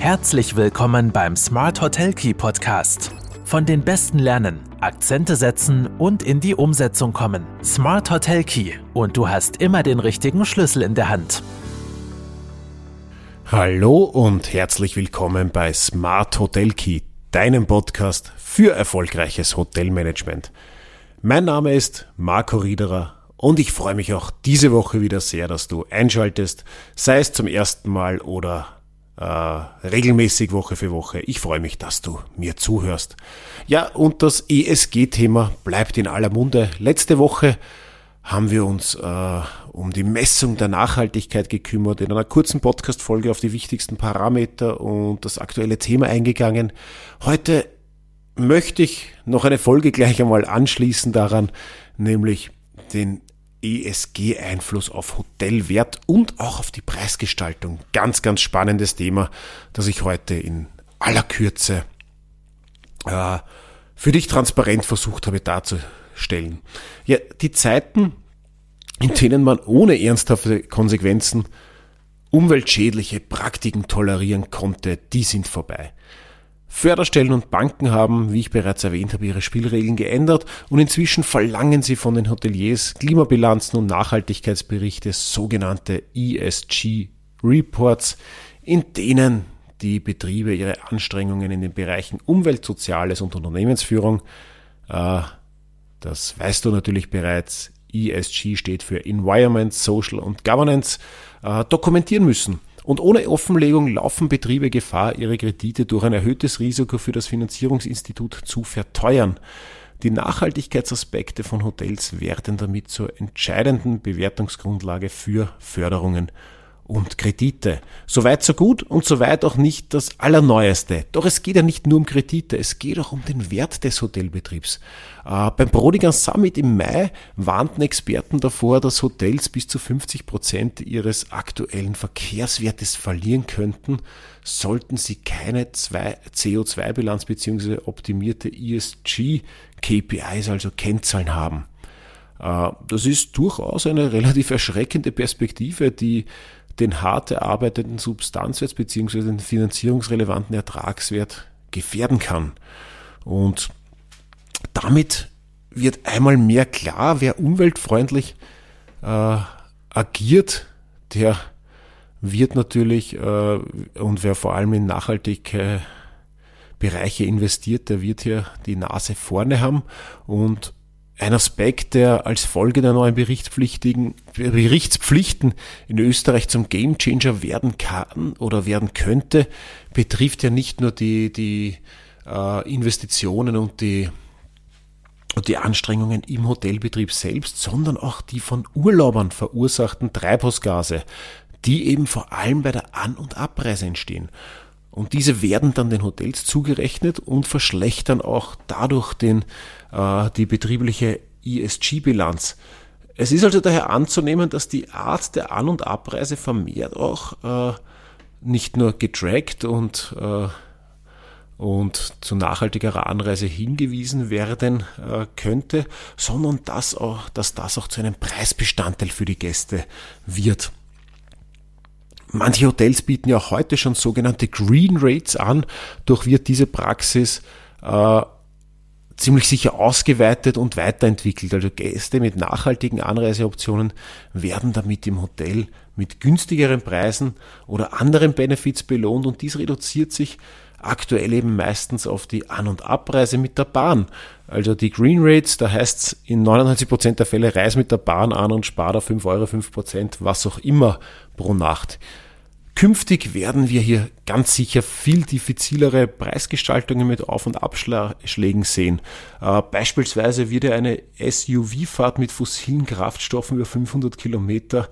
Herzlich willkommen beim Smart Hotel Key Podcast. Von den Besten lernen, Akzente setzen und in die Umsetzung kommen. Smart Hotel Key und du hast immer den richtigen Schlüssel in der Hand. Hallo und herzlich willkommen bei Smart Hotel Key, deinem Podcast für erfolgreiches Hotelmanagement. Mein Name ist Marco Riederer und ich freue mich auch diese Woche wieder sehr, dass du einschaltest, sei es zum ersten Mal oder äh, regelmäßig Woche für Woche. Ich freue mich, dass du mir zuhörst. Ja, und das ESG-Thema bleibt in aller Munde. Letzte Woche haben wir uns äh, um die Messung der Nachhaltigkeit gekümmert, in einer kurzen Podcast-Folge auf die wichtigsten Parameter und das aktuelle Thema eingegangen. Heute möchte ich noch eine Folge gleich einmal anschließen daran, nämlich den ESG-Einfluss auf Hotelwert und auch auf die Preisgestaltung. Ganz, ganz spannendes Thema, das ich heute in aller Kürze äh, für dich transparent versucht habe darzustellen. Ja, die Zeiten, in denen man ohne ernsthafte Konsequenzen umweltschädliche Praktiken tolerieren konnte, die sind vorbei. Förderstellen und Banken haben, wie ich bereits erwähnt habe, ihre Spielregeln geändert und inzwischen verlangen sie von den Hoteliers Klimabilanzen und Nachhaltigkeitsberichte, sogenannte ESG Reports, in denen die Betriebe ihre Anstrengungen in den Bereichen Umwelt, Soziales und Unternehmensführung, äh, das weißt du natürlich bereits, ESG steht für Environment, Social und Governance, äh, dokumentieren müssen. Und ohne Offenlegung laufen Betriebe Gefahr, ihre Kredite durch ein erhöhtes Risiko für das Finanzierungsinstitut zu verteuern. Die Nachhaltigkeitsaspekte von Hotels werden damit zur entscheidenden Bewertungsgrundlage für Förderungen und Kredite. Soweit so gut und soweit auch nicht das Allerneueste. Doch es geht ja nicht nur um Kredite, es geht auch um den Wert des Hotelbetriebs. Äh, beim Brodigan Summit im Mai warnten Experten davor, dass Hotels bis zu 50 Prozent ihres aktuellen Verkehrswertes verlieren könnten, sollten sie keine CO2-Bilanz bzw. optimierte ESG-KPIs, also Kennzahlen haben. Äh, das ist durchaus eine relativ erschreckende Perspektive, die den hart erarbeiteten Substanzwert bzw. den finanzierungsrelevanten Ertragswert gefährden kann. Und damit wird einmal mehr klar, wer umweltfreundlich äh, agiert, der wird natürlich äh, und wer vor allem in nachhaltige Bereiche investiert, der wird hier die Nase vorne haben und ein Aspekt, der als Folge der neuen Berichtspflichtigen, Berichtspflichten in Österreich zum Gamechanger werden kann oder werden könnte, betrifft ja nicht nur die, die äh, Investitionen und die, und die Anstrengungen im Hotelbetrieb selbst, sondern auch die von Urlaubern verursachten Treibhausgase, die eben vor allem bei der An- und Abreise entstehen. Und diese werden dann den Hotels zugerechnet und verschlechtern auch dadurch den, äh, die betriebliche ESG-Bilanz. Es ist also daher anzunehmen, dass die Art der An- und Abreise vermehrt auch äh, nicht nur getrackt und, äh, und zu nachhaltigerer Anreise hingewiesen werden äh, könnte, sondern dass, auch, dass das auch zu einem Preisbestandteil für die Gäste wird. Manche Hotels bieten ja heute schon sogenannte Green Rates an, doch wird diese Praxis äh, ziemlich sicher ausgeweitet und weiterentwickelt. Also Gäste mit nachhaltigen Anreiseoptionen werden damit im Hotel mit günstigeren Preisen oder anderen Benefits belohnt und dies reduziert sich aktuell eben meistens auf die An- und Abreise mit der Bahn. Also die Green Rates, da heißt es in 99% der Fälle reis mit der Bahn an und spar da 5 Euro, 5%, was auch immer pro Nacht. Künftig werden wir hier ganz sicher viel diffizilere Preisgestaltungen mit Auf- und Abschlägen sehen. Äh, beispielsweise wird eine SUV-Fahrt mit fossilen Kraftstoffen über 500 Kilometer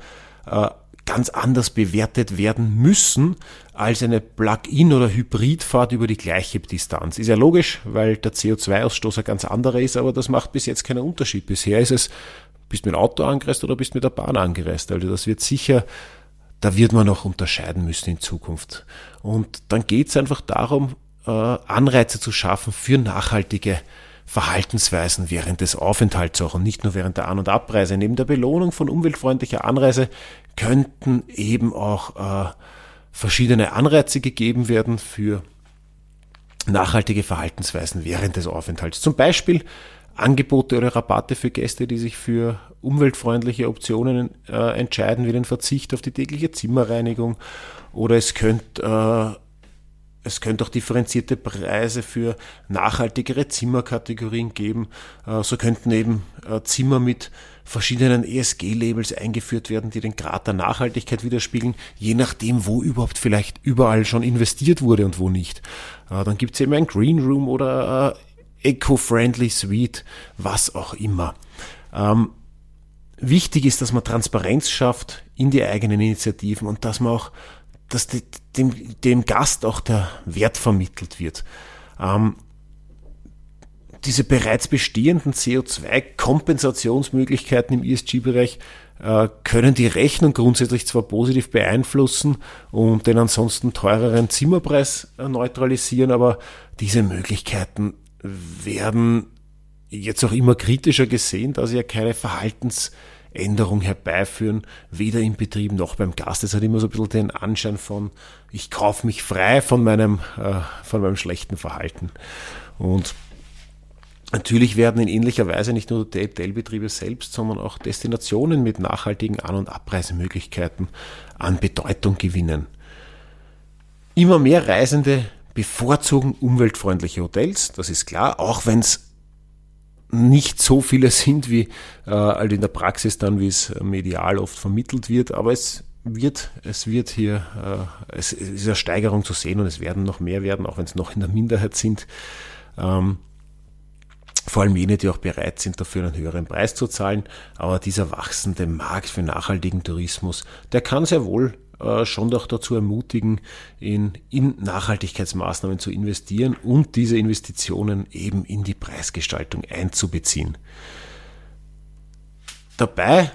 äh, ganz anders bewertet werden müssen als eine Plug-in- oder Hybridfahrt über die gleiche Distanz. Ist ja logisch, weil der CO2-Ausstoß ein ganz anderer ist, aber das macht bis jetzt keinen Unterschied. Bisher ist es, bist mit dem Auto angereist oder bist mit der Bahn angereist. Also das wird sicher da wird man noch unterscheiden müssen in Zukunft. Und dann geht es einfach darum, äh, Anreize zu schaffen für nachhaltige Verhaltensweisen während des Aufenthalts auch und nicht nur während der An- und Abreise. Neben der Belohnung von umweltfreundlicher Anreise könnten eben auch äh, verschiedene Anreize gegeben werden für nachhaltige Verhaltensweisen während des Aufenthalts. Zum Beispiel Angebote oder Rabatte für Gäste, die sich für umweltfreundliche Optionen äh, entscheiden, wie den Verzicht auf die tägliche Zimmerreinigung. Oder es könnte äh, es könnte auch differenzierte Preise für nachhaltigere Zimmerkategorien geben. Äh, so könnten eben äh, Zimmer mit verschiedenen ESG-Labels eingeführt werden, die den Grad der Nachhaltigkeit widerspiegeln, je nachdem, wo überhaupt vielleicht überall schon investiert wurde und wo nicht. Äh, dann gibt es eben ein Green Room oder Eco-Friendly Suite, was auch immer. Ähm, wichtig ist, dass man Transparenz schafft in die eigenen Initiativen und dass man auch dass die, dem, dem Gast auch der Wert vermittelt wird. Ähm, diese bereits bestehenden CO2-Kompensationsmöglichkeiten im ESG-Bereich äh, können die Rechnung grundsätzlich zwar positiv beeinflussen und den ansonsten teureren Zimmerpreis äh, neutralisieren, aber diese Möglichkeiten werden jetzt auch immer kritischer gesehen, da sie ja keine Verhaltens- Änderung herbeiführen, weder im Betrieb noch beim Gast. Es hat immer so ein bisschen den Anschein von, ich kaufe mich frei von meinem, äh, von meinem schlechten Verhalten. Und Natürlich werden in ähnlicher Weise nicht nur Hotelbetriebe selbst, sondern auch Destinationen mit nachhaltigen An- und Abreisemöglichkeiten an Bedeutung gewinnen. Immer mehr Reisende bevorzugen umweltfreundliche Hotels, das ist klar, auch wenn es nicht so viele sind, wie äh, halt in der Praxis dann, wie es medial oft vermittelt wird, aber es wird, es wird hier, äh, es ist eine Steigerung zu sehen und es werden noch mehr werden, auch wenn es noch in der Minderheit sind. Ähm, vor allem jene, die auch bereit sind, dafür einen höheren Preis zu zahlen. Aber dieser wachsende Markt für nachhaltigen Tourismus, der kann sehr wohl äh, schon doch dazu ermutigen, in, in Nachhaltigkeitsmaßnahmen zu investieren und diese Investitionen eben in die Preisgestaltung einzubeziehen. Dabei,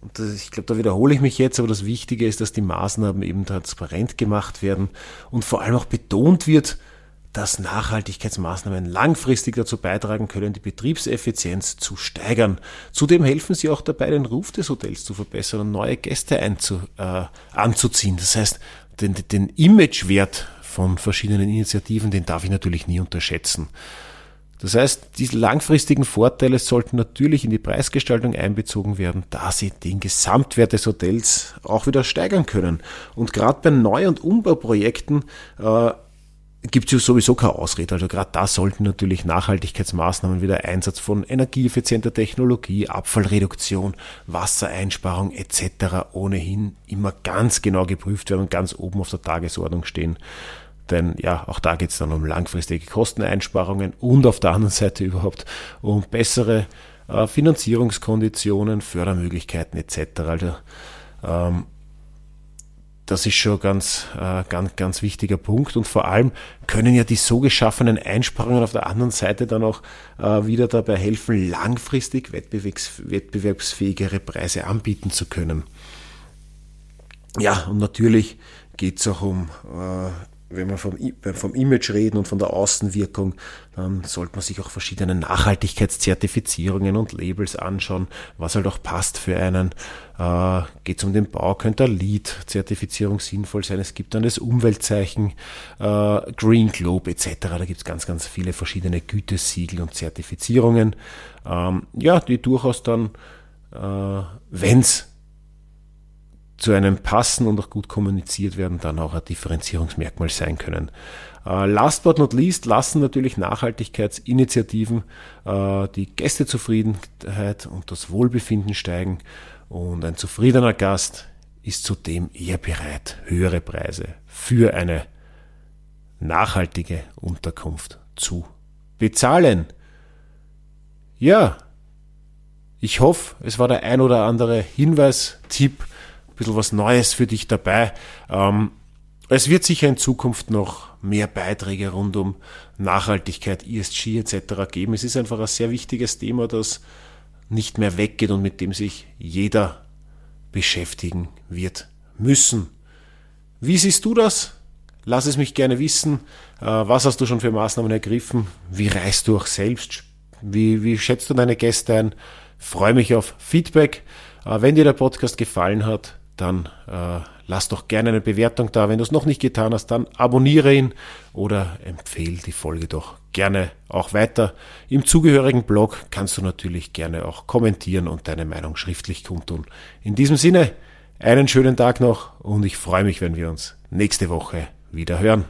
und das, ich glaube, da wiederhole ich mich jetzt, aber das Wichtige ist, dass die Maßnahmen eben transparent gemacht werden und vor allem auch betont wird, dass Nachhaltigkeitsmaßnahmen langfristig dazu beitragen können, die Betriebseffizienz zu steigern. Zudem helfen sie auch dabei, den Ruf des Hotels zu verbessern und neue Gäste einzu, äh, anzuziehen. Das heißt, den, den Imagewert von verschiedenen Initiativen, den darf ich natürlich nie unterschätzen. Das heißt, diese langfristigen Vorteile sollten natürlich in die Preisgestaltung einbezogen werden, da sie den Gesamtwert des Hotels auch wieder steigern können. Und gerade bei Neu- und Umbauprojekten äh, gibt es sowieso keine Ausrede. Also gerade da sollten natürlich Nachhaltigkeitsmaßnahmen wie der Einsatz von energieeffizienter Technologie, Abfallreduktion, Wassereinsparung etc. ohnehin immer ganz genau geprüft werden und ganz oben auf der Tagesordnung stehen. Denn ja, auch da geht es dann um langfristige Kosteneinsparungen und auf der anderen Seite überhaupt um bessere äh, Finanzierungskonditionen, Fördermöglichkeiten etc. Also ähm, das ist schon ganz, äh, ganz, ganz wichtiger Punkt. Und vor allem können ja die so geschaffenen Einsparungen auf der anderen Seite dann auch äh, wieder dabei helfen, langfristig wettbewerbs wettbewerbsfähigere Preise anbieten zu können. Ja, und natürlich geht es auch um äh, wenn wir vom, vom Image reden und von der Außenwirkung, dann sollte man sich auch verschiedene Nachhaltigkeitszertifizierungen und Labels anschauen, was halt auch passt für einen. Äh, Geht es um den Bau, könnte eine LEED-Zertifizierung sinnvoll sein. Es gibt dann das Umweltzeichen äh, Green Globe etc. Da gibt es ganz, ganz viele verschiedene Gütesiegel und Zertifizierungen, ähm, ja, die durchaus dann, äh, wenn es zu einem passen und auch gut kommuniziert werden, dann auch ein Differenzierungsmerkmal sein können. Äh, last but not least lassen natürlich Nachhaltigkeitsinitiativen äh, die Gästezufriedenheit und das Wohlbefinden steigen und ein zufriedener Gast ist zudem eher bereit, höhere Preise für eine nachhaltige Unterkunft zu bezahlen. Ja, ich hoffe, es war der ein oder andere Hinweis, Tipp, bisschen was Neues für dich dabei. Ähm, es wird sicher in Zukunft noch mehr Beiträge rund um Nachhaltigkeit, ESG etc. geben. Es ist einfach ein sehr wichtiges Thema, das nicht mehr weggeht und mit dem sich jeder beschäftigen wird müssen. Wie siehst du das? Lass es mich gerne wissen. Äh, was hast du schon für Maßnahmen ergriffen? Wie reist du auch selbst? Wie, wie schätzt du deine Gäste ein? Freue mich auf Feedback. Äh, wenn dir der Podcast gefallen hat, dann äh, lass doch gerne eine Bewertung da. Wenn du es noch nicht getan hast, dann abonniere ihn oder empfehle die Folge doch gerne auch weiter. Im zugehörigen Blog kannst du natürlich gerne auch kommentieren und deine Meinung schriftlich kundtun. In diesem Sinne, einen schönen Tag noch und ich freue mich, wenn wir uns nächste Woche wieder hören.